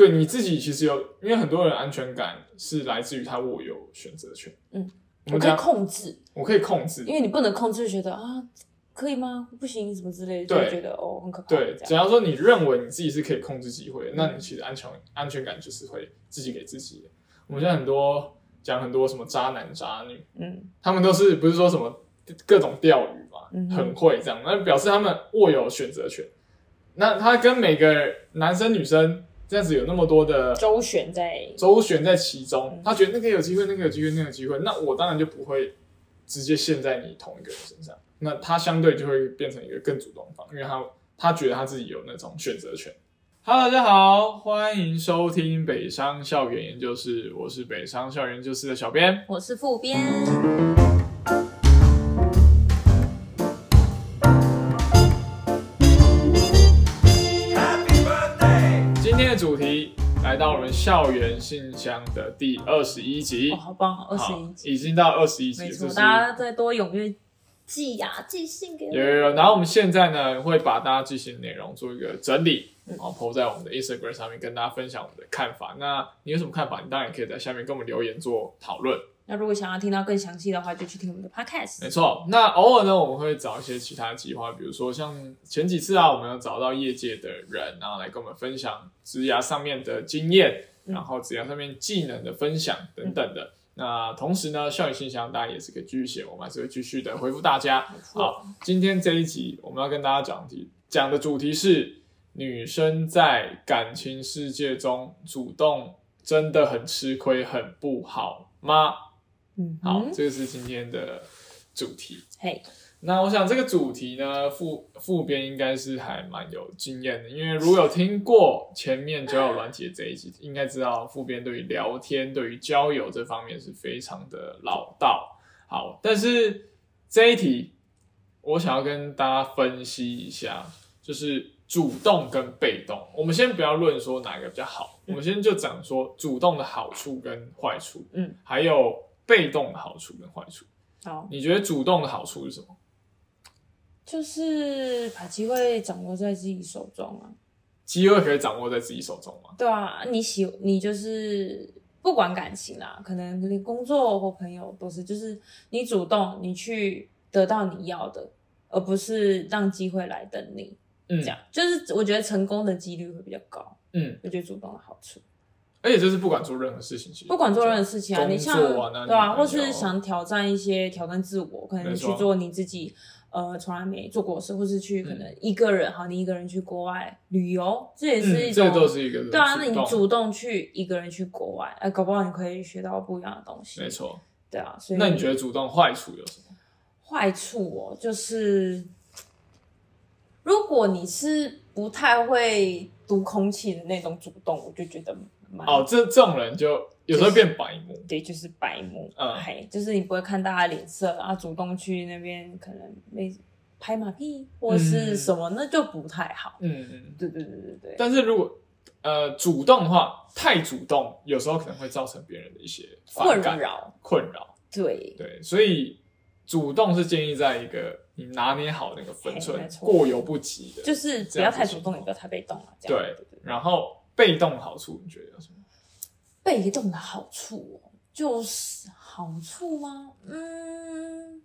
对你自己其实有，因为很多人安全感是来自于他握有选择权。嗯，我可以控制，我可以控制因，为你不能控制，就觉得啊，可以吗？不行，什么之类的，就觉得哦很可怕。对，只要说你认为你自己是可以控制机会的，那嗯你其实安全安全感就是会自己给自己的。我们现在很多讲很多什么渣男渣女，嗯他们都是不是说什么各种钓鱼嘛，嗯很会这样，那表示他们握有选择权。那他跟每个男生女生这样子有那么多的周旋在周旋在其中嗯，他觉得那个有机会，那个有机会，那个有机会，那我当然就不会直接陷在你同一个人身上。那他相对就会变成一个更主动方，因为他他觉得他自己有那种选择权。Hello，大家好，欢迎收听北商校园研究室，我是北商校园研究室的小编。我是副编，到我们校园信箱的第二十一集哦，，好棒，二十一集，已经到二十一集了，没错，大家再多踊跃寄呀，寄信给我有有有，然后我们现在呢会把大家寄信内容做一个整理，嗯然后 po 在我们的 Instagram 上面跟大家分享我们的看法。那你有什么看法？你当然也可以在下面跟我们留言做讨论。那如果想要听到更详细的话，就去听我们的 podcast。没错，那偶尔呢我们会找一些其他计划，比如说像前几次啊，我们有找到业界的人，然后来跟我们分享职涯上面的经验，嗯然后职涯上面技能的分享等等的。那同时呢，校园信箱大家也是可以继续写，我们还是会继续的回复大家。好，今天这一集我们要跟大家讲题讲的主题是女生在感情世界中主动真的很吃亏，很不好吗？嗯好，这个是今天的主题。嘿，那我想这个主题呢，副副编应该是还蛮有经验的，因为如果有听过前面交友软体的这一集，应该知道副编对于聊天、对于交友这方面是非常的老道。好，但是这一题我想要跟大家分析一下，就是主动跟被动。我们先不要论说哪个比较好，我们先就讲说主动的好处跟坏处，嗯，还有被动的好处跟坏处。好，你觉得主动的好处是什么？就是把机会掌握在自己手中啊。机会可以掌握在自己手中吗？对啊，你喜你就是不管感情啦，可能你工作或朋友都是，就是你主动你去得到你要的，而不是让机会来等你。嗯这样就是我觉得成功的几率会比较高。嗯，我觉得主动的好处，而且就是不管做任何事情，其实不管做任何事情啊，你像对啊，或是想挑战一些挑战自我，可能去做你自己呃从来没做过的事，或是去可嗯能一个人，好，你一个人去国外旅游，这也是一嗯，种、这都是一个对啊，那你主动去一个人去国外，哎、搞不好你可以学到不一样的东西。没，错。对啊，所以那你觉得主动坏处有什么？坏处哦，就是如果你是不太会读空气的那种主动，我就觉得蛮哦，这这种人就有时候变白目。对，就是白目，嗯嘿，就是你不会看大家脸色，然后主动去那边可能没拍马屁或是什么，那就不太好。嗯嗯。对对对对对，但是如果呃主动的话，太主动，有时候可能会造成别人的一些困感扰，困扰。对，对，所以主动是建议在一个你拿捏好那个分寸过犹不及的。就是不要太主动，也不要太被动啊。这样对，然后被动好处你觉得有什么？被动的好处哦，就是好处吗？嗯，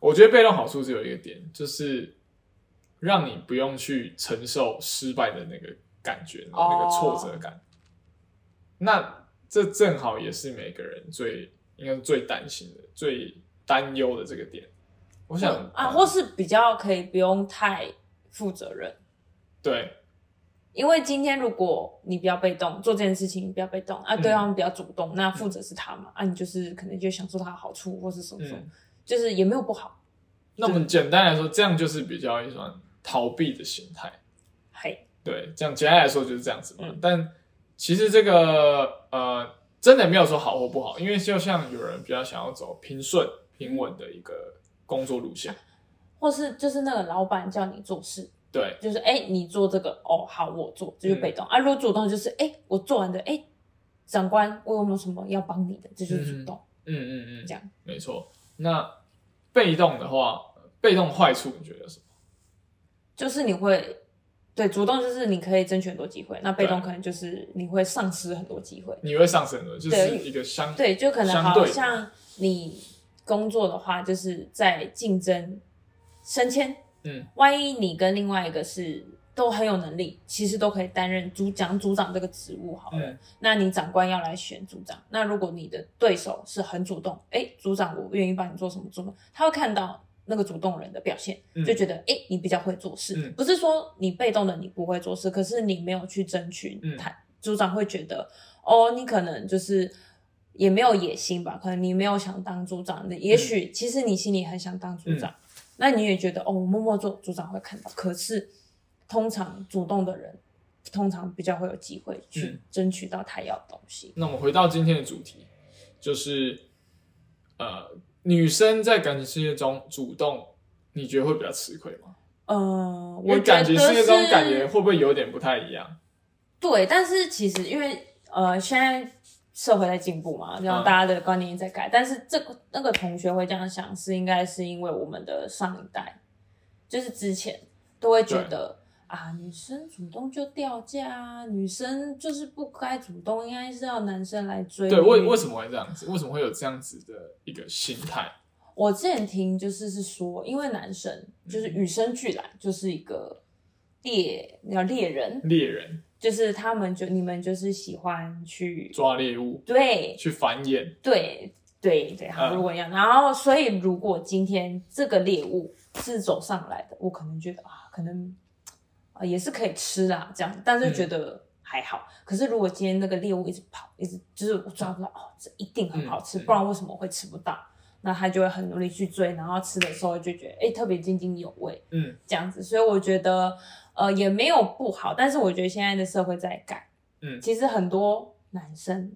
我觉得被动好处只有一个点，就是让你不用去承受失败的那个感觉，哦那个挫折感。那这正好也是每个人最应该是最担心的、最担忧的这个点。我想啊，嗯或是比较可以不用太负责任。对，因为今天如果你比较被动做这件事情，你比较被动啊，嗯。对方比较主动，那负责是他嘛，啊，你就是可能就享受他的好处或是什么什么，嗯，就是也没有不好，那我们简单来说，这样就是比较一种逃避的心态。嘿，对，这样简单来说就是这样子嘛。嗯。但其实这个呃，真的没有说好或不好，因为就像有人比较想要走平顺、平稳的一个工作路线，或是就是那个老板叫你做事，对，就是哎、你做这个哦，好，我做，这就被嗯动、啊。如果主动就是哎、我做完的，哎、长官，我有没有什么要帮你的，这就是主动，嗯嗯嗯，这样没错。那被动的话，被动坏处你觉得有什么？就是你会对，主动就是你可以争取很多机会，那被动可能就是你会丧失很多机会。你会上升的，就是对一个相对，就可能好像你工作的话，就是在竞争升迁。嗯，万一你跟另外一个是都很有能力，其实都可以担任组长、组长这个职务好了。嗯。那你长官要来选组长，那如果你的对手是很主动，哎，组长我愿意帮你做什么做什么，他会看到那个主动人的表现，嗯。就觉得哎你比较会做事，嗯。不是说你被动的你不会做事，可是你没有去争取嗯。他，组长会觉得哦你可能就是。也没有野心吧，可能你没有想当组长的，也许其实你心里很想当组长，那你也觉得哦，我默默做，组长会看到。可是通常主动的人，通常比较会有机会去嗯争取到他要的东西。那我们回到今天的主题，就是呃，女生在感情世界中主动，你觉得会比较吃亏吗？呃，我感情世界中感觉会不会有点不太一样？对，但是其实因为呃，现在社会在进步嘛，这样嗯大家的观念也在改，但是这个那个同学会这样想，是应该是因为我们的上一代，就是之前都会觉得。啊，女生主动就掉价啊，女生就是不该主动，应该是要男生来追。对，为为什么会这样子？为什么会有这样子的一个心态？我之前听就是是说，因为男生就是与生俱来就是一个猎，叫猎人，猎人就是他们就你们就是喜欢去抓猎物，对。去繁衍，对对对，好，嗯。如果一样，然后所以如果今天这个猎物是走上来的，我可能觉得啊，可能啊也是可以吃啦，这样，但是觉得还好。可是如果今天那个猎物一直跑，一直就是我抓不到，哦，这一定很好吃，不然为什么会吃不到？那他就会很努力去追，然后吃的时候就觉得哎、特别津津有味，嗯，这样子。所以我觉得呃也没有不好，但是我觉得现在的社会在改，嗯其实很多男生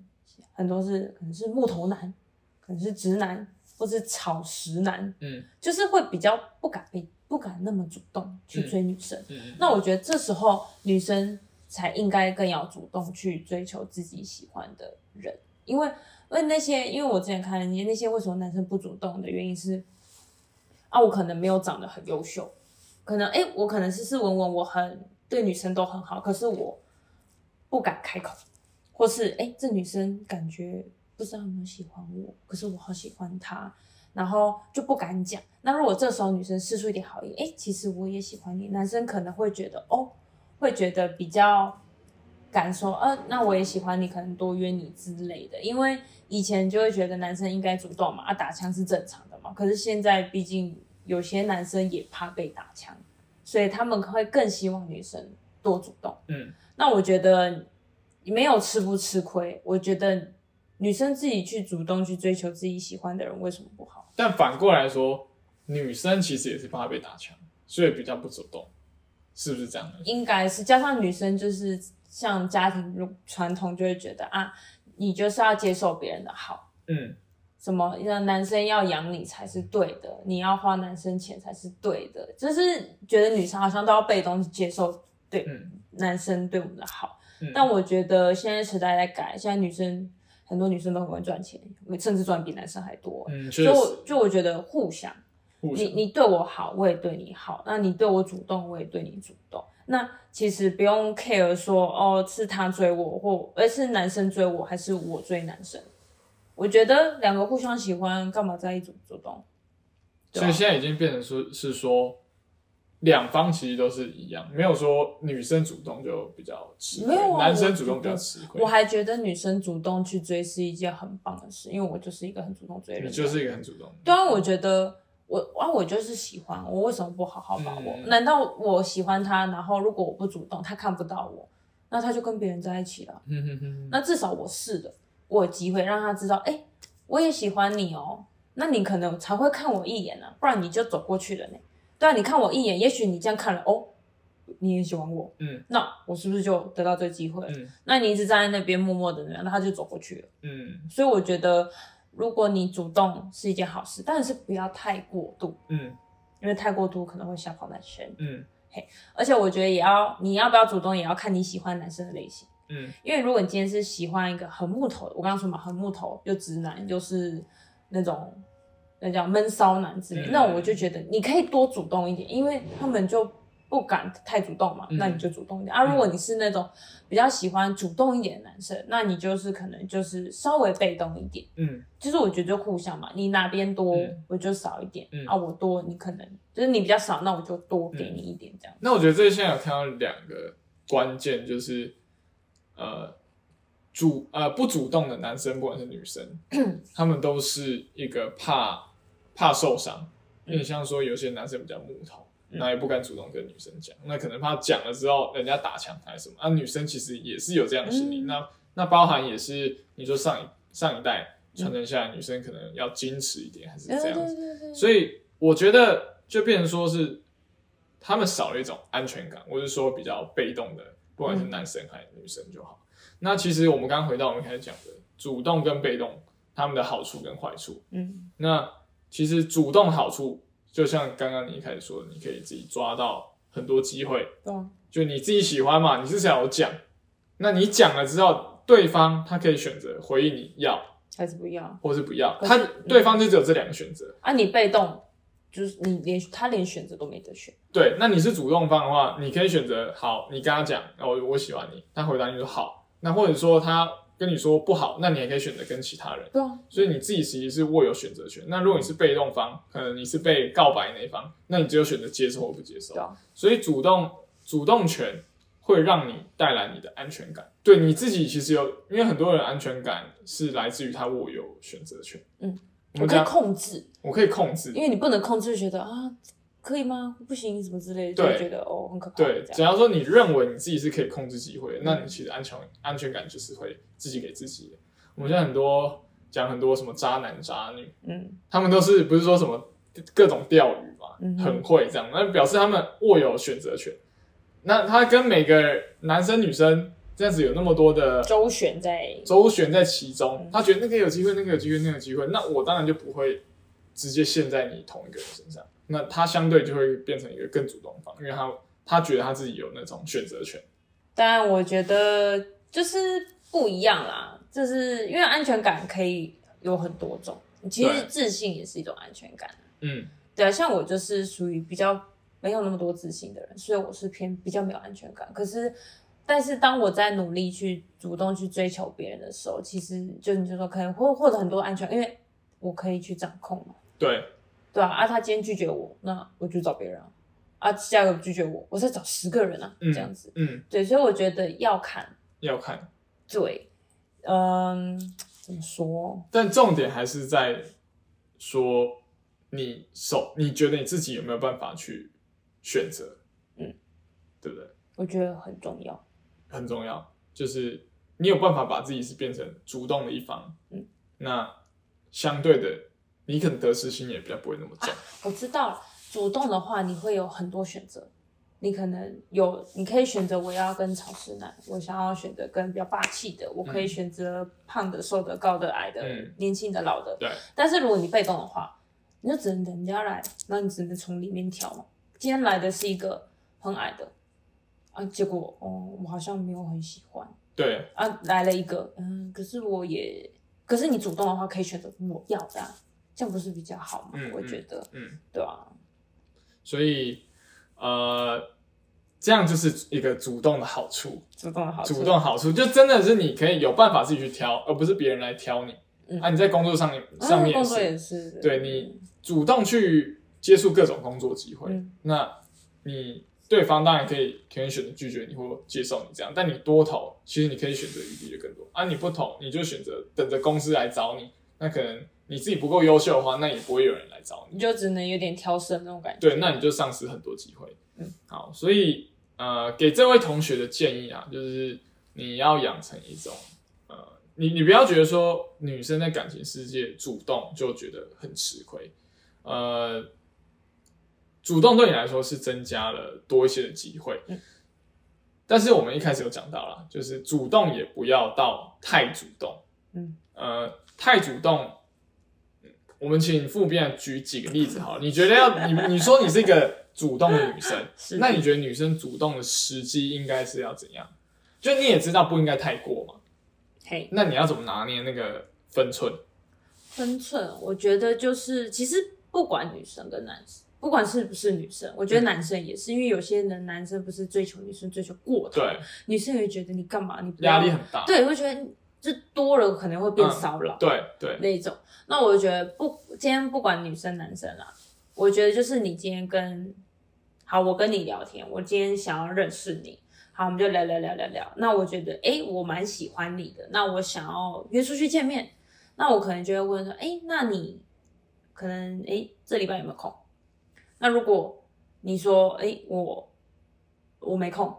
很多是可能是木头男，可能是直男，或是草食男，嗯就是会比较不敢被不敢那么主动去追女生。嗯那我觉得这时候女生才应该更要主动去追求自己喜欢的人，因为因为那些，因为我之前看人家那些为什么男生不主动的原因是，啊，我可能没有长得很优秀，可能哎、诶我可能斯斯文文，我很对女生都很好，可是我不敢开口，或是哎、诶这女生感觉不知道有没有喜欢我，可是我好喜欢她，然后就不敢讲。那如果这时候女生试出一点好意，哎，其实我也喜欢你，男生可能会觉得哦，会觉得比较敢说，呃，那我也喜欢你，可能多约你之类的。因为以前就会觉得男生应该主动嘛，啊，打枪是正常的嘛。可是现在毕竟有些男生也怕被打枪，所以他们会更希望女生多主动。嗯那我觉得没有吃不吃亏，我觉得女生自己去主动去追求自己喜欢的人，为什么不好？但反过来说，女生其实也是怕被打枪，所以比较不主动，是不是这样的？应该是加上女生就是像家庭传统就会觉得啊，你就是要接受别人的好，嗯什么让男生要养你才是对的，你要花男生钱才是对的，就是觉得女生好像都要被动去接受对嗯男生对我们的好。嗯，但我觉得现在时代在改，现在女生很多女生都很会赚钱，甚至赚比男生还多。嗯，所以我就我觉得互相，互相你你对我好，我也对你好；那你对我主动，我也对你主动。那其实不用 care 说哦，是他追我，或而是男生追我，还是我追男生。我觉得两个互相喜欢，干嘛在一组主动？所以现在已经变成说是说，两方其实都是一样，没有说女生主动就比较吃亏，没有啊男生主动比较吃亏我。还觉得女生主动去追是一件很棒的事，因为我就是一个很主动追人的人。你就是一个很主动的，对啊，我觉得我啊，我就是喜欢，我为什么不好好把握？嗯难道我喜欢他，然后如果我不主动，他看不到我，那他就跟别人在一起了？嗯哼哼，那至少我是的，我有机会让他知道，哎、我也喜欢你哦。那你可能才会看我一眼啊，不然你就走过去了呢。对啊，你看我一眼，也许你这样看了，哦，你也喜欢我，嗯那我是不是就得到这个机会？嗯那你一直站在那边默默的，那他就走过去了。嗯所以我觉得，如果你主动是一件好事，但是不要太过度，嗯因为太过度可能会吓跑男生。嗯嘿而且我觉得也要，你要不要主动，也要看你喜欢男生的类型。嗯因为如果你今天是喜欢一个很木头的，我刚刚说嘛，很木头又直男，又是那种那叫闷骚男之类，嗯那我就觉得你可以多主动一点，因为他们就不敢太主动嘛，嗯。那你就主动一点。啊。如果你是那种比较喜欢主动一点的男生，那你就是可能就是稍微被动一点。嗯。就是我觉得就互相嘛，你哪边多、嗯。我就少一点、嗯。啊，我多你可能就是你比较少，那我就多给你一点这样。那我觉得这现在有看到两个关键，就是呃主呃不主动的男生，不管是女生，他们都是一个怕怕受伤，有点像说有些男生比较木头，嗯那也不敢主动跟女生讲，那可能怕讲了之后人家打枪还是什么，啊，女生其实也是有这样的心理，嗯那那包含也是你说上一上一代传承下来，女生可能要矜持一点，还是这样子。所以我觉得就变成说是他们少了一种安全感，或是说比较被动的，不管是男生还是女生就好。那其实我们刚刚回到我们开始讲的主动跟被动，他们的好处跟坏处。嗯那其实主动好处，就像刚刚你一开始说的，你可以自己抓到很多机会，就你自己喜欢嘛，你是想要讲。那你讲了之后，对方他可以选择回应你要还是不要或是不要，他对方就只有这两个选择。啊，你被动就是你连他连选择都没得选，对，那你是主动方的话，你可以选择好，你跟他讲，哦，我喜欢你，他回答你说好，那或者说他跟你说不好，那你也可以选择跟其他人，对啊，所以你自己其实是握有选择权。那如果你是被动方，可能你是被告白那一方，那你只有选择接受或不接受对。啊，所以主动主动权会让你带来你的安全感。对你自己其实有，因为很多人安全感是来自于他握有选择权。嗯，我可以控制，我可以控制因，为你不能控制，就觉得啊可以吗？不行，什么之类的，就会觉得哦很可怕。对，只要说你认为你自己是可以控制机会，那你其实安全安全感就是会自己给自己的。我们现在很多讲很多什么渣男渣女，嗯他们都是不是说什么各种钓鱼嘛，嗯很会这样，那表示他们握有选择权。那他跟每个男生女生这样子有那么多的周旋在周旋在其中嗯，他觉得那个有机会，那个有机会，那个有机会，那我当然就不会直接陷在你同一个人身上。那他相对就会变成一个更主动方，因为他他觉得他自己有那种选择权。当然，我觉得就是不一样啦，就是因为安全感可以有很多种，其实自信也是一种安全感。嗯对啊，像我就是属于比较没有那么多自信的人，所以我是偏比较没有安全感。可是，但是当我在努力去主动去追求别人的时候，其实就你就说可能会获得很多安全，因为我可以去掌控嘛，对，对啊，啊，他今天拒绝我，那我就找别人啊，啊，下个拒绝我，我再找十个人啊，嗯这样子。嗯，对，所以我觉得要看要看，对，嗯，怎么说？但重点还是在说你手，你觉得你自己有没有办法去选择？嗯，对不对？我觉得很重要。很重要，就是你有办法把自己是变成主动的一方，嗯，那相对的，你可能得失心也比较不会那么重。我知道了，主动的话，你会有很多选择。你可能有，你可以选择我要跟草食男，我想要选择跟比较霸气的，我可以嗯选择胖的、瘦的、高的、矮的、嗯年轻的、老的。对，但是如果你被动的话，你就只能等人家来，那你只能从里面挑嘛。今天来的是一个很矮的，啊，结果哦，我好像没有很喜欢。对，啊，来了一个，嗯，可是我也，可是你主动的话可以选择我要这样，这样不是比较好吗？嗯我觉得，嗯，对啊，所以呃，这样就是一个主动的好处，主动的好处，主动好处就真的是你可以有办法自己去挑，而不是别人来挑你。嗯啊，你在工作上上面也是，对你主动去接触各种工作机会，嗯那你对方当然可以可以选择拒绝你或接受你这样，但你多投，其实你可以选择余地就更多啊。你不投，你就选择等着公司来找你，那可能你自己不够优秀的话，那也不会有人来找你。你就只能有点挑食的那种感觉。对，那你就丧失很多机会。嗯，好，所以呃，给这位同学的建议啊，就是你要养成一种呃，你你不要觉得说女生在感情世界主动就觉得很吃亏，呃，主动对你来说是增加了多一些的机会。嗯但是我们一开始有讲到了，就是主动也不要到太主动。嗯，呃，太主动，嗯我们请副编举几个例子好了。你觉得要你你说你是一个主动的女生，那你觉得女生主动的时机应该是要怎样？就你也知道不应该太过嘛，嘿，那你要怎么拿捏那个分寸？分寸，我觉得就是其实不管女生跟男生不管是不是女生，我觉得男生也是，因为有些人男生不是追求女生追求过头，对，女生也会觉得你干嘛，你不要压力很大。对，会觉得就多了可能会变骚扰，对对，那一种。那我觉得不，今天不管女生男生啦，我觉得就是你今天跟好，我跟你聊天，我今天想要认识你，好，我们就聊聊聊聊聊。那我觉得，哎，我蛮喜欢你的，那我想要约出去见面，那我可能就会问说，哎，那你可能哎这礼拜有没有空？那如果你说，哎，我我没空，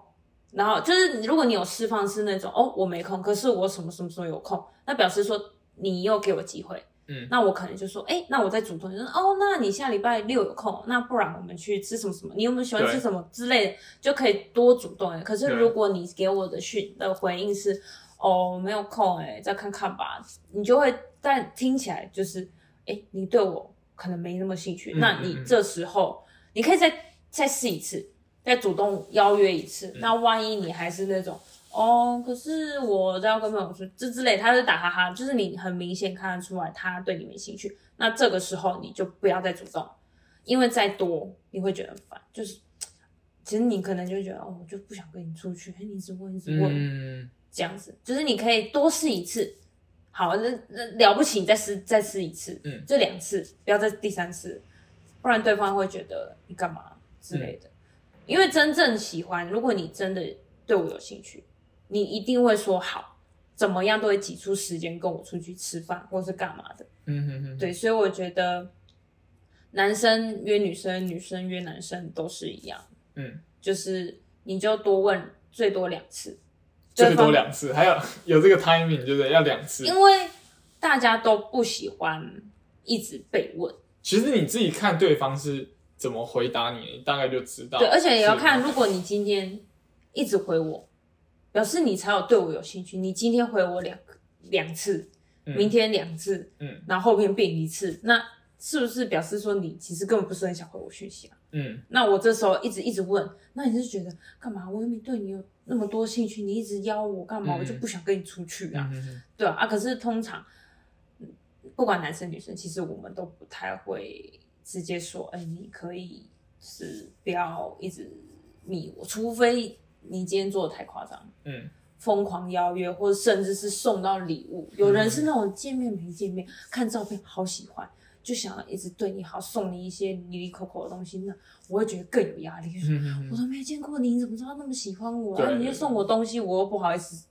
然后就是如果你有释放是那种，哦，我没空，可是我什么什么时候有空，那表示说你又给我机会。嗯，那我可能就说，哎，那我再主动就说，哦，那你下礼拜六有空，那不然我们去吃什么什么？你有没有喜欢吃什么之类的，就可以多主动。可是如果你给我的讯的回应是，哦，没有空，哎，再看看吧，你就会，但听起来就是，哎，你对我可能没那么兴趣。那你这时候你可以再再试一次，再主动邀约一次。那万一你还是那种。哦，可是我都要跟朋友说这之类，他是打哈哈，就是你很明显看得出来他对你没兴趣。那这个时候你就不要再主动，因为再多你会觉得很烦。就是其实你可能就觉得哦，我就不想跟你出去，哎，你一直问一直问，这样子，就是你可以多试一次。好，那那了不起，你再试再试一次，嗯，这两次不要再第三次，不然对方会觉得你干嘛之类的。因为真正喜欢，如果你真的对我有兴趣。你一定会说好，怎么样都会挤出时间跟我出去吃饭，或是干嘛的。嗯哼哼。对，所以我觉得男生约女生，女生约男生都是一样。嗯，就是你就多问最多两次，最多两次，还有有这个 timing，就是要两次，因为大家都不喜欢一直被问。其实你自己看对方是怎么回答你，你大概就知道。对，而且也要看，如果你今天一直回我。表示你才有对我有兴趣。你今天回我两两次，明天两次，嗯，然后后面变一次，那是不是表示说你其实根本不是很想回我讯息啊？嗯，那我这时候一直一直问，那你是觉得干嘛？我又没对你有那么多兴趣，你一直邀我干嘛？我就不想跟你出去啊，对啊，啊，可是通常不管男生女生，其实我们都不太会直接说，哎，你可以是不要一直密我，除非。你今天做的太夸张，嗯，疯狂邀约，或者甚至是送到礼物。有人是那种见面没见面，看照片好喜欢，就想要一直对你好，送你一些离离口口的东西，那我会觉得更有压力。我都没见过你，你怎么知道那么喜欢我？然后你就送我东西，我又不好意思，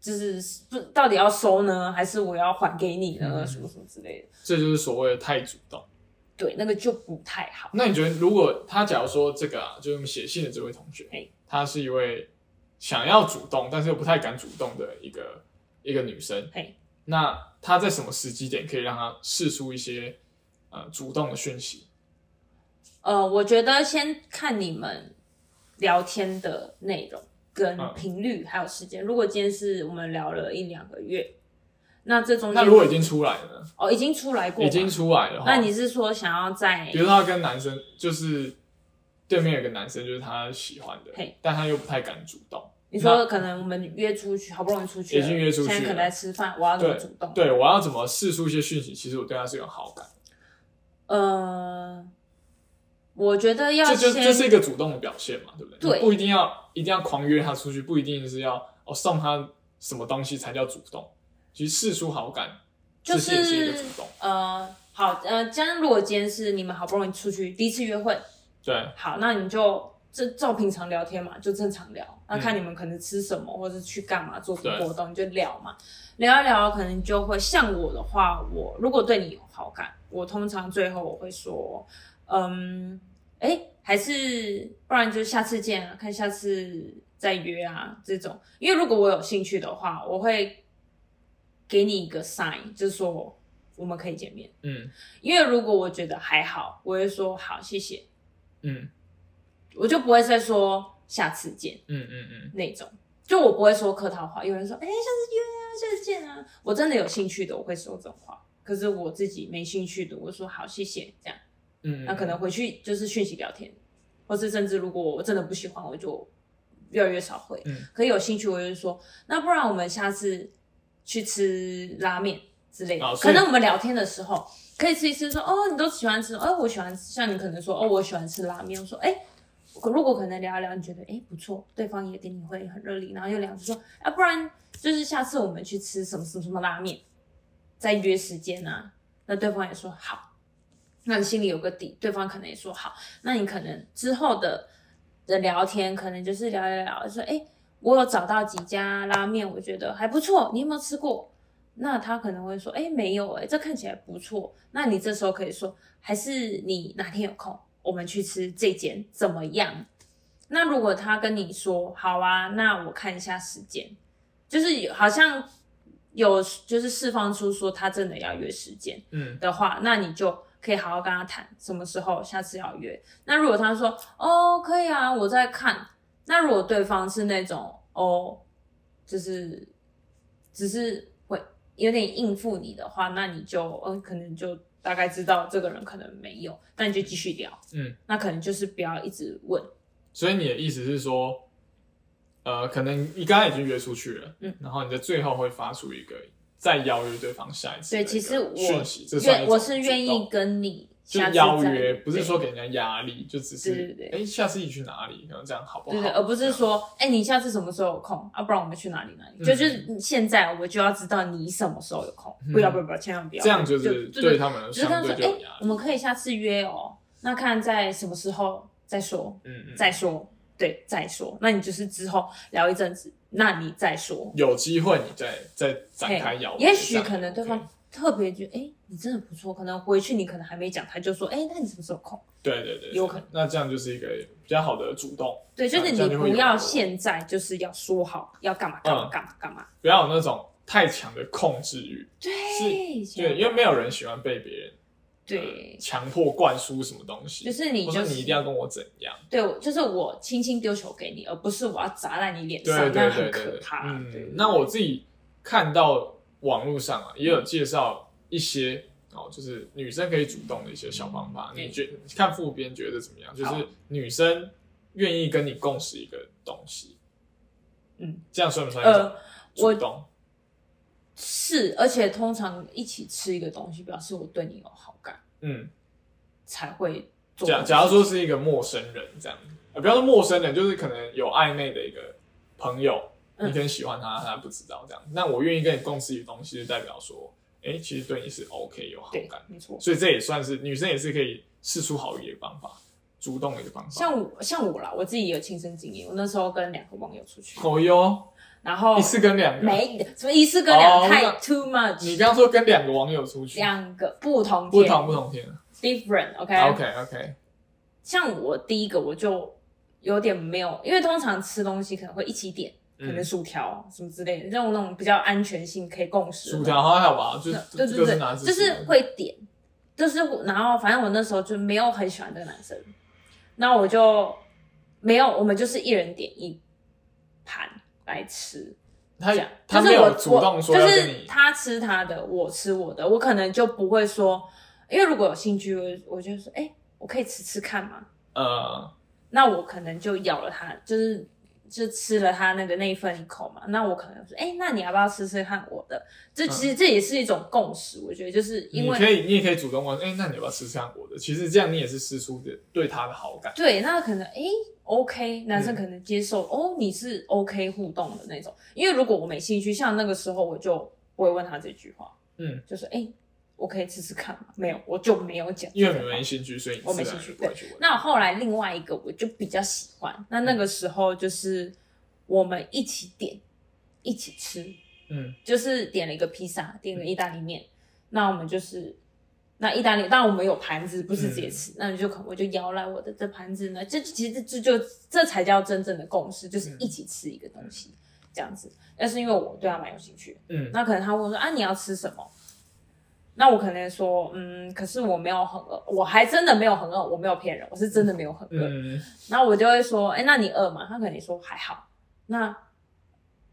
就是不到底要收呢，还是我要还给你呢？什么什么之类的。这就是所谓的太主动。对，那个就不太好。那你觉得，如果他假如说这个啊，就是写信的这位同学，她是一位想要主动，但是又不太敢主动的一个一个女生。那她在什么时机点可以让她试出一些呃主动的讯息？呃，我觉得先看你们聊天的内容跟频率，还有时间。如果今天是我们聊了一两个月。那这中间，那如果已经出来了，哦，已经出来过，已经出来了。那你是说想要在，比如说他跟男生，就是对面有个男生，就是他喜欢的，但他又不太敢主动。你说可能我们约出去，好不容易出去，已经约出去，现在可能在吃饭，我要怎么主动？对，我要怎么试出一些讯息？其实我对他是有好感。呃，我觉得要，这就这是一个主动的表现嘛，对不对？对，不一定要一定要狂约他出去，不一定是要哦送他什么东西才叫主动。其实试出好感，就是一个主动。呃，好，呃，将如果今天是你们好不容易出去第一次约会，对，好，那你就这照平常聊天嘛，就正常聊。那看你们可能吃什么，或者去干嘛，做什么活动，你就聊嘛。聊一聊，可能就会像我的话，我如果对你有好感，我通常最后我会说，嗯，哎，还是不然就下次见啊，看下次再约啊这种。因为如果我有兴趣的话，我会。给你一个 sign，就是说我们可以见面。嗯，因为如果我觉得还好，我会说好，谢谢。嗯，我就不会再说下次见。嗯嗯嗯，那种就我不会说客套话。有人说，哎，下次约啊，下次见啊。我真的有兴趣的，我会说这种话。可是我自己没兴趣的，我说好，谢谢，这样。嗯，那可能回去就是讯息聊天，或是甚至如果我真的不喜欢，我就越来越少回。嗯，可有兴趣，我就说，那不然我们下次。去吃拉面之类的。哦可能我们聊天的时候可以吃一吃说，哦，你都喜欢吃，哦，我喜欢吃，像你可能说，哦，我喜欢吃拉面，我说，哎。如果可能聊一聊，你觉得哎不错，对方也给你会很热烈，然后又两次说，啊，不然就是下次我们去吃什么什么什么拉面，再约时间啊。那对方也说好，那你心里有个底，对方可能也说好，那你可能之后的的聊天，可能就是聊一聊，说哎，我有找到几家拉面，我觉得还不错，你有没有吃过？那他可能会说，哎，没有，哎，这看起来不错。那你这时候可以说，还是你哪天有空，我们去吃这间怎么样？那如果他跟你说好啊，那我看一下时间，就是好像有就是释放出说他真的要约时间嗯，的话，那你就可以好好跟他谈什么时候下次要约。那如果他说哦可以啊，我在看。那如果对方是那种哦，就是只是会有点应付你的话，那你就嗯、呃可能就大概知道这个人可能没有，那你就继续聊。嗯，那可能就是不要一直问。所以你的意思是说，呃，可能你刚刚已经约出去了，嗯，然后你在最后会发出一个再邀约对方下一次的对，其实我愿我是愿意跟你就邀约，不是说给人家压力，就只是哎，下次一起去哪里，然后这样好不好？对对，而不是说，哎、你下次什么时候有空啊？不然我们去哪里哪里？嗯就就是现在我就要知道你什么时候有空，嗯不要不要不要，千万不要这样就就是对他们只是跟他说，对就有压力。我们可以下次约哦，那看在什么时候再说，嗯嗯，再说，对，再说。那你就是之后聊一阵子，那你再说，有机会你再再展开嘿邀约，也许可能对方特别觉得，哎、你真的不错，可能回去你可能还没讲，他就说，哎、那你什么时候有空？对对对，有可能。那这样就是一个比较好的主动，对，就是你不要现在就是要说好要干嘛干嘛嗯干嘛干嘛，不要有那种太强的控制欲。对，对，因为没有人喜欢被别人对，强迫灌输什么东西，就是你就是你一定要跟我怎样。对，就是我轻轻丢球给你，而不是我要砸在你脸对上，对那很可怕。对嗯，那我自己看到网络上啊，也有介绍一些哦，就是女生可以主动的一些小方法。嗯你觉看副编觉得怎么样？就是女生愿意跟你共识一个东西，嗯，这样算不算一种主动？是，而且通常一起吃一个东西，表示我对你有好感，嗯，才会做。假假如说是一个陌生人这样，呃，不要说陌生人，就是可能有暧昧的一个朋友，嗯你可能喜欢他，他不知道这样。那我愿意跟你共事一个东西，就代表说，哎、其实对你是 OK 有好对感，，没错。所以这也算是女生也是可以试出好意的方法，主动的一个方法。像我像我啦，我自己有亲身经验，我那时候跟两个网友出去，哦哟，然后一次跟两个，没什么一次跟两哦太那 too much，你刚刚说跟两个网友出去，两个不同天不同不同天。different，OK，、，OK OK，像我第一个我就有点没有，因为通常吃东西可能会一起点，可能嗯，薯条什么之类的，这种那种比较安全性可以共识。薯条还好吧，就是对对对就是会点，就是然后反正我那时候就没有很喜欢这个男生，那我就没有，我们就是一人点一盘来吃，他讲他没就是我有主动说我就是他吃他的，我吃我的，我可能就不会说，因为如果有兴趣，我我就说，哎、我可以吃吃看嘛，呃，那我可能就咬了他，就是就吃了他那个那一份一口嘛。那我可能说，哎、那你要不要吃吃看我的？这其实这也是一种共识，我觉得就是因为你可以，你也可以主动问，哎、那你要不要吃吃看我的？其实这样你也是试出的对他的好感。对，那可能哎、OK，男生嗯可能接受、哦，你是 OK 互动的那种。因为如果我没兴趣，像那个时候我就不会问他这句话，嗯，就是哎、我可以吃吃看吗？没有，我就没有讲因为没兴趣，所以我没兴趣就不会去问。那后来另外一个我就比较喜欢，那那个时候就是我们一起点，一起吃，嗯就是点了一个披萨，点了意大利面，那我们就是。那意大利，当然我们有盘子，不是直接吃，那你就可我就摇来我的这盘子呢，这其实这就这才叫真正的共识，就是一起吃一个东西，这样子。但是因为我对他蛮有兴趣，嗯那可能他问我说啊你要吃什么？那我可能说嗯，可是我没有很饿，我还真的没有很饿，我没有骗人，我是真的没有很饿。嗯然后我就会说，哎、那你饿吗？他可能说还好。那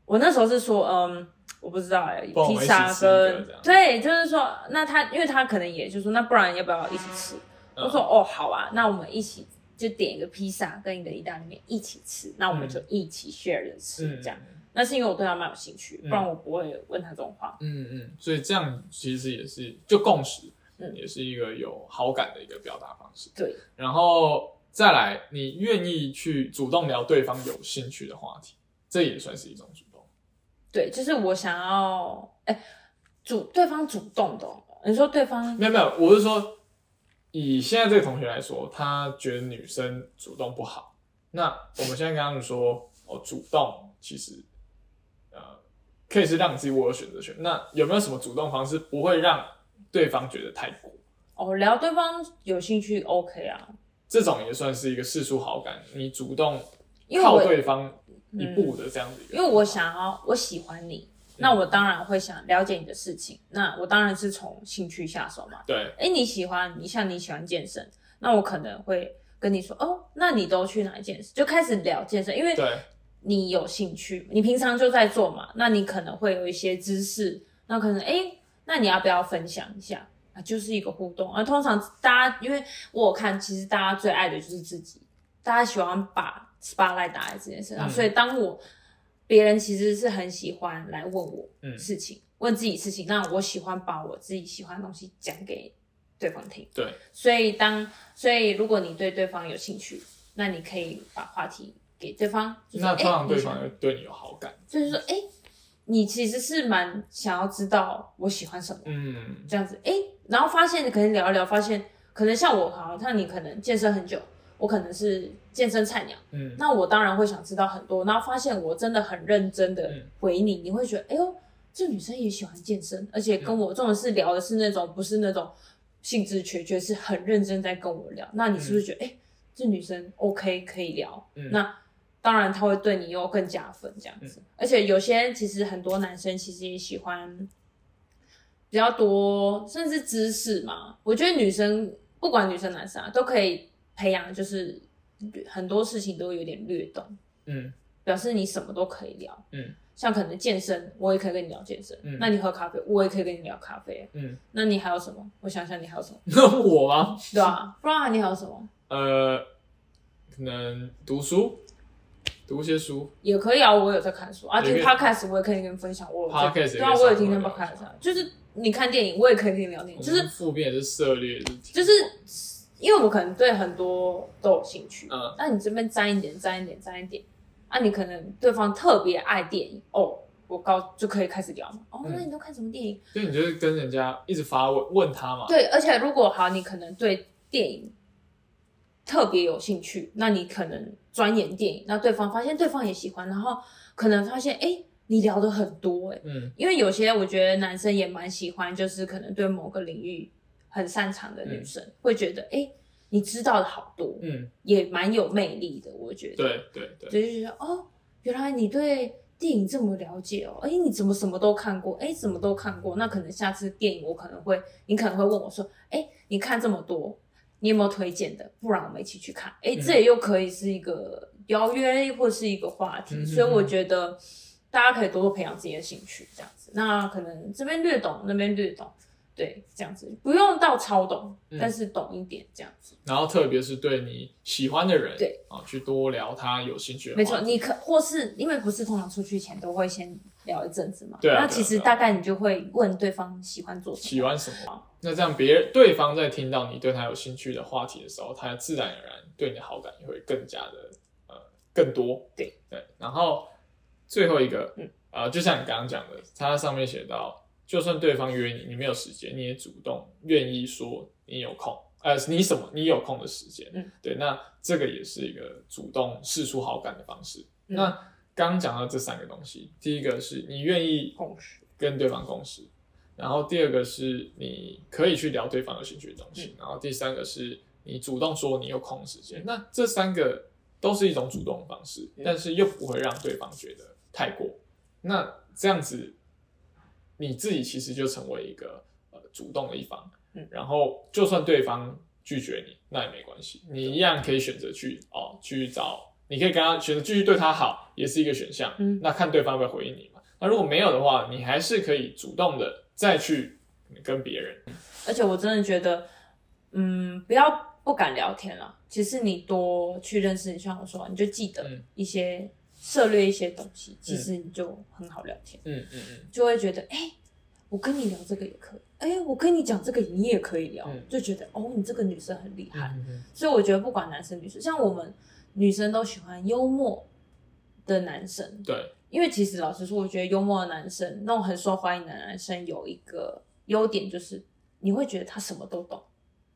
我那时候是说，嗯，我不知道哎、披萨跟对，就是说，那他因为他可能也就说，那不然要不要一起吃？嗯我说哦好啊，那我们一起就点一个披萨跟一个意大利面一起吃，那我们就一起 share 着吃，嗯，这样。那是因为我对他蛮有兴趣，嗯不然我不会问他这种话。嗯嗯，所以这样其实也是就共识，嗯也是一个有好感的一个表达方式。对，然后再来，你愿意去主动聊对方有兴趣的话题，这也算是一种主动。对，就是我想要，哎、主对方主动的哦、你说对方没有没有，我是说，以现在这个同学来说，他觉得女生主动不好。那我们现在跟他们说，哦，主动其实，呃，可以是让你自己握有选择权。那有没有什么主动方式不会让对方觉得太过？哦聊对方有兴趣 OK 啊，这种也算是一个示出好感，你主动靠对方一步的这样子一个、因为我想要我喜欢你，那我当然会想了解你的事情，那我当然是从兴趣下手嘛。对，哎，你喜欢你像你喜欢健身，那我可能会跟你说哦，那你都去哪里健身？就开始聊健身，因为对，你有兴趣，你平常就在做嘛，那你可能会有一些知识，那可能哎，诶那你要不要分享一下？啊，就是一个互动啊。通常大家因为我看，其实大家最爱的就是自己，大家喜欢把 spotlight 打在自己身上，嗯所以当我别人其实是很喜欢来问我嗯事情，问自己事情，那我喜欢把我自己喜欢的东西讲给对方听。对，所以当所以如果你对对方有兴趣，那你可以把话题给对方，就是那通常对方会对你有好感。就是说，哎、你其实是蛮想要知道我喜欢什么，嗯，这样子，哎、然后发现可能聊一聊，发现可能像我，好像你可能健身很久，我可能是健身菜鸟，嗯，那我当然会想知道很多，然后发现我真的很认真的嗯回你，你会觉得，哎呦，这女生也喜欢健身，而且跟我这种是聊的是那种不是那种兴致缺缺，是很认真在跟我聊，那你是不是觉得，哎、这女生 OK 可以聊？嗯那当然他会对你又更加分这样子，嗯而且有些其实很多男生其实也喜欢比较多，甚至知识嘛。我觉得女生不管女生男生啊，都可以培养，就是很多事情都有点略懂，嗯，表示你什么都可以聊。嗯，像可能健身，我也可以跟你聊健身。嗯那你喝咖啡，我也可以跟你聊咖啡。嗯，那你还有什么？我想想，你还有什么？那 我吗？对啊，不然你还有什么？呃，可能读书，读一些书，也可以啊，我有在看书。啊，听 podcast 我也可以跟你分享。我有在 Podcast 对啊，可以我有听 podcast，啊。就是你看电影，我也可以跟你聊电影，就是负面也是涉猎，就是就是因为我可能对很多都有兴趣，嗯。那你这边沾一点，沾一点，沾一点，啊，你可能对方特别爱电影哦，我高就可以开始聊嘛。哦，嗯。那你都看什么电影？所以你就是跟人家一直发问问他嘛，对，而且如果好，你可能对电影特别有兴趣，那你可能钻研电影，那对方发现对方也喜欢，然后可能发现哎、诶你聊的很多哎、诶嗯因为有些我觉得男生也蛮喜欢，就是可能对某个领域很擅长的女生，会觉得哎、诶你知道的好多，嗯，也蛮有魅力的，我觉得。对对对，就是觉得哦，原来你对电影这么了解哦，哎，你怎么什么都看过？哎，怎么都看过？那可能下次电影我可能会，你可能会问我说，哎，你看这么多，你有没有推荐的？不然我们一起去看。哎，嗯这也又可以是一个邀约或是一个话题，嗯所以我觉得大家可以多多培养自己的兴趣，这样子。那可能这边略懂，那边略懂。对，这样子不用到超懂，嗯但是懂一点这样子。然后特别是对你喜欢的人，对啊，去多聊他有兴趣没错，你可或是因为不是通常出去前都会先聊一阵子嘛，对啊那其实大概你就会问对方喜欢做什么，喜欢什么。那这样别人对方在听到你对他有兴趣的话题的时候，他自然而然对你的好感也会更加的呃更多。对。对，然后最后一个，嗯。呃，就像你刚刚讲的，它上面写到，就算对方约你，你没有时间，你也主动愿意说你有空，呃，你什么你有空的时间，嗯，对，那这个也是一个主动示出好感的方式。嗯。那刚刚讲到这三个东西，第一个是你愿意跟对方共识，然后第二个是你可以去聊对方有兴趣的东西，嗯然后第三个是你主动说你有空的时间。那这三个都是一种主动的方式，嗯但是又不会让对方觉得太过。那这样子，你自己其实就成为一个呃主动的一方，嗯然后就算对方拒绝你，那也没关系，你一样可以选择去哦去找，你可以跟他选择继续对他好，也是一个选项。嗯那看对方会回应你嘛。那如果没有的话，你还是可以主动的再去跟别人。而且我真的觉得，嗯，不要不敢聊天了，其实你多去认识，像我说，你就记得嗯一些涉略一些东西，其实你就很好聊天，嗯嗯嗯，就会觉得哎、我跟你聊这个也可以，哎、我跟你讲这个你也可以聊，嗯就觉得哦，你这个女生很厉害。嗯嗯所以我觉得不管男生女生，像我们女生都喜欢幽默的男生，对，因为其实老实说，我觉得幽默的男生，那种很受欢迎的男生有一个优点，就是你会觉得他什么都懂。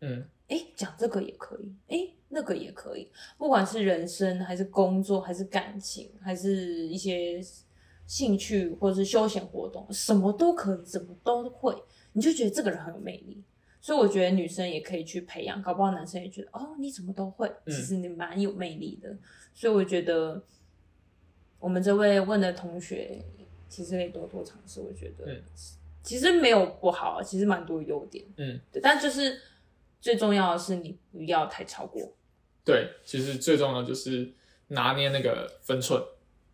嗯。哎，讲这个也可以，哎，那个也可以，不管是人生还是工作，还是感情，还是一些兴趣或者是休闲活动，什么都可以，怎么都会，你就觉得这个人很有魅力。所以我觉得女生也可以去培养，搞不好男生也觉得哦，你怎么都会，嗯其实你蛮有魅力的。所以我觉得我们这位问的同学，其实可以多多尝试。我觉得、嗯其实没有不好，其实蛮多优点。嗯，对，但就是最重要的是你不要太超过。对，其实最重要就是拿捏那个分寸。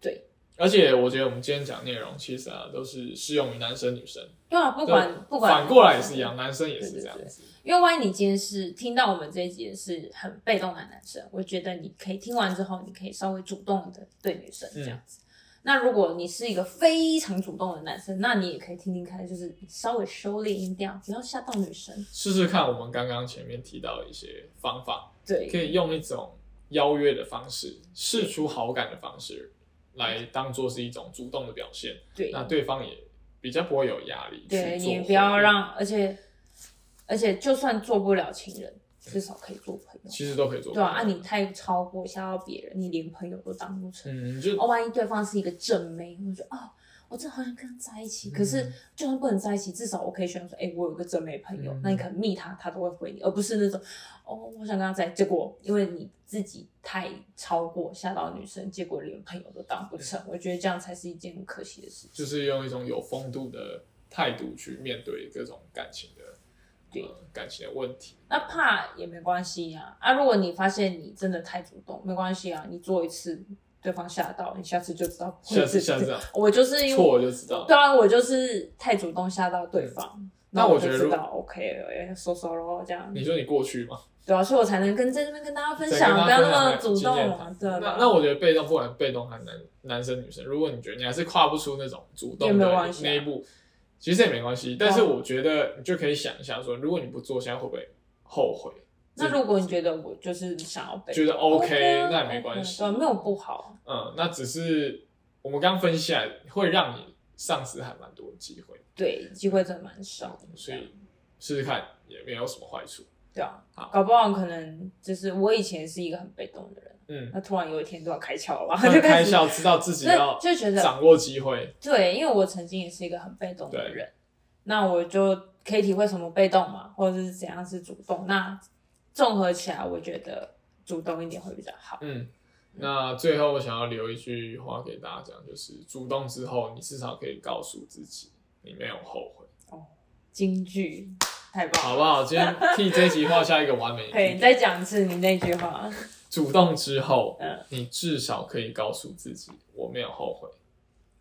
对，而且我觉得我们今天讲内容，其实啊都是适用于男生女生，对啊，不管不管反过来也是一样，男生也是这样子。因为万一你今天是听到我们这一集是很被动的男生，我觉得你可以听完之后，你可以稍微主动的对女生这样子。那如果你是一个非常主动的男生，那你也可以听听看，就是稍微收敛音调，不要吓到女生。试试看我们刚刚前面提到的一些方法，对，可以用一种邀约的方式，试出好感的方式，来当做是一种主动的表现。对，那对方也比较不会有压力去对。你不要让，而且而且就算做不了情人，至少可以做朋友。其实都可以做。对啊，啊你太超过吓到别人，你连朋友都当不成。嗯，就哦，万一对方是一个正妹，我就觉得哦，我真的好想跟他在一起。可嗯是就算不能在一起，至少我可以选择说，哎、我有个真美朋友，嗯那你可能密他，他都会回你，而不是那种哦，我想跟他在一起，结果因为你自己太超过吓到女生，结果连朋友都当不成。我觉得这样才是一件很可惜的事情。就是用一种有风度的态度去面对各种感情的对呃感情的问题。那怕也没关系呀、啊，如果你发现你真的太主动，没关系啊，你做一次，对方吓到，你下次就知道下次下次我就是因为错我就知道。对啊，我就是太主动吓到对方，那我就知道 OK 了，收收咯这样。你说你过去嘛，对啊，所以我才能跟在这边跟大家分享，不要那么主动嘛，对吧？那那我觉得被动，不管被动还是男男生女生，如果你觉得你还是跨不出那种主也动的那一步，其实也没关系。但是我觉得你就可以想一下说，如果你不做，现在会不会后悔？那如果你觉得我就是想要被觉得动 OK，啊那也没关系对，没有不好。嗯，那只是我们刚刚分析下来，会让你丧失还蛮多的机会，对，机会真的蛮少的，所以试试看也没有什么坏处。对啊好，搞不好可能就是我以前是一个很被动的人，嗯，那突然有一天突然开窍了吧，突然就开窍，知道自己要就就觉得掌握机会。对，因为我曾经也是一个很被动的人，那我就可以体会什么被动嘛，或者是怎样是主动。那综合起来，我觉得主动一点会比较好。嗯，那最后我想要留一句话给大家讲，就是主动之后，你至少可以告诉自己，你没有后悔，哦京剧太棒了，好不好？今天替这集画下一个完美可以，你再讲一次你那句话。主动之后，嗯你至少可以告诉自己，我没有后悔。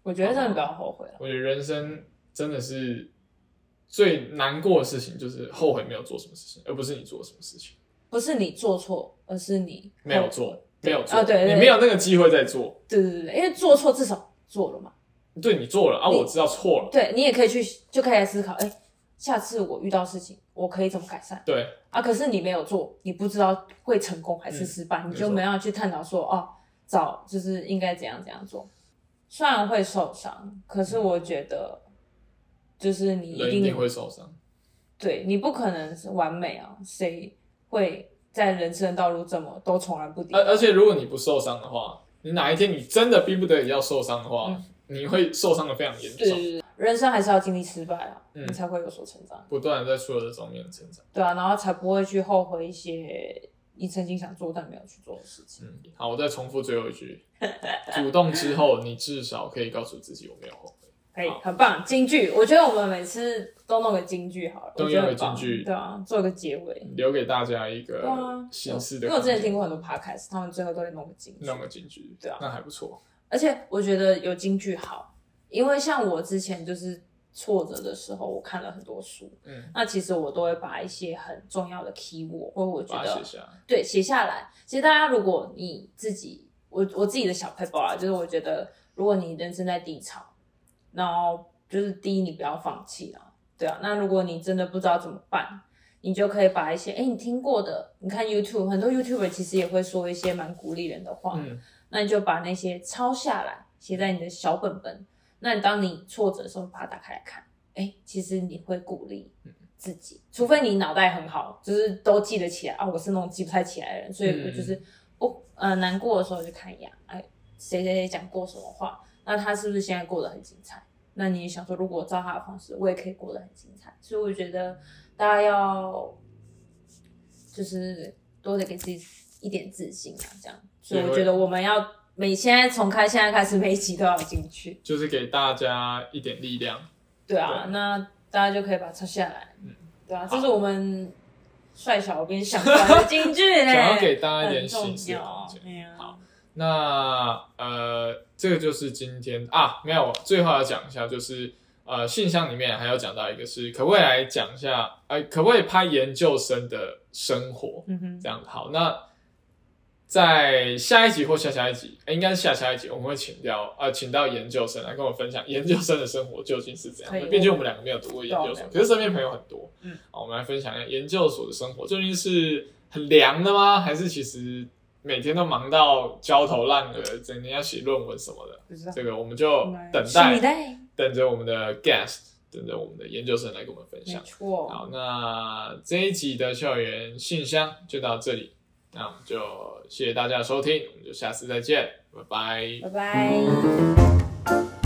我觉得真的不要后悔了。我觉得人生真的是最难过的事情，就是后悔没有做什么事情，而不是你做什么事情不是你做错，而是你没有做，没有做，啊对你没有那个机会再做。对对对对，因为做错至少做了嘛。对你做了啊，我知道错了，对你也可以去，就可以来思考，哎，下次我遇到事情，我可以怎么改善对，啊？可是你没有做，你不知道会成功还是失败，你就嗯没有去探讨说，哦，找就是应该怎样怎样做。虽然会受伤，可是我觉得，就是你一定一定会受伤。对你不可能是完美啊，谁会在人生的道路这么都从来不跌而而且如果你不受伤的话，你哪一天你真的逼不得已要受伤的话，嗯你会受伤的非常严重，对对对，人生还是要经历失败啊，嗯你才会有所成长。不断的在挫折中面成长。对啊，然后才不会去后悔一些你曾经想做但没有去做的事情。嗯，好，我再重复最后一句：主动之后，你至少可以告诉自己我没有后悔。可以，很棒，京剧。我觉得我们每次都弄个京剧好了，都我觉得很棒用个京剧对啊，做一个结尾。留给大家一个，形式的因为我之前听过很多 podcast，他们最后都会弄个京剧，弄个京剧，对啊那还不错。而且我觉得有京剧好，因为像我之前就是挫折的时候，我看了很多书，嗯，那其实我都会把一些很重要的 key word，或者我觉得。对写下来。其实大家如果你自己，我我自己的小 paper 啊，就是我觉得如果你人生在低潮，然后就是第一你不要放弃啊，对啊，那如果你真的不知道怎么办，你就可以把一些哎你听过的，你看 YouTube 很多 YouTuber 其实也会说一些蛮鼓励人的话，嗯那你就把那些抄下来，写在你的小本本。那你当你挫折的时候，把它打开来看，哎，其实你会鼓励自己，除非你脑袋很好，就是都记得起来啊。我是那种记不太起来的人，所以我就是不呃难过的时候就看一眼，哎，谁谁谁讲过什么话，那他是不是现在过得很精彩？那你也想说，如果照他的方式，我也可以过得很精彩。所以我觉得大家要就是多得给自己一点自信啊，这样。所以我觉得我们要每现在从开现在开始每一集都要进去，就是给大家一点力量。对啊，对那大家就可以把它抄下来，嗯对啊，这是我们帅小编想出来的金句 嘞，想要给大家一点很重醒思的要空间哎呀好那呃，这个就是今天啊，没有，最后要讲一下，就是呃，信箱里面还要讲到一个是，可不可以来讲一下，呃，可不可以拍研究生的生活？嗯哼，这样好，那在下一集或下下一集，诶应该是下下一集，我们会请掉呃，请到研究生来跟我分享研究生的生活究竟是怎样的。毕竟我们两个没有读过研究所，可是身边朋友很多。嗯，好，我们来分享一下研究所的生活究竟是很凉的吗？还是其实每天都忙到焦头烂额，整天要写论文什么的？这个我们就等待，等着我们的 guest，等着我们的研究生来跟我们分没享。错，好，那这一集的校园信箱就到这里，那我们就谢谢大家的收听，我们就下次再见，拜拜。拜拜。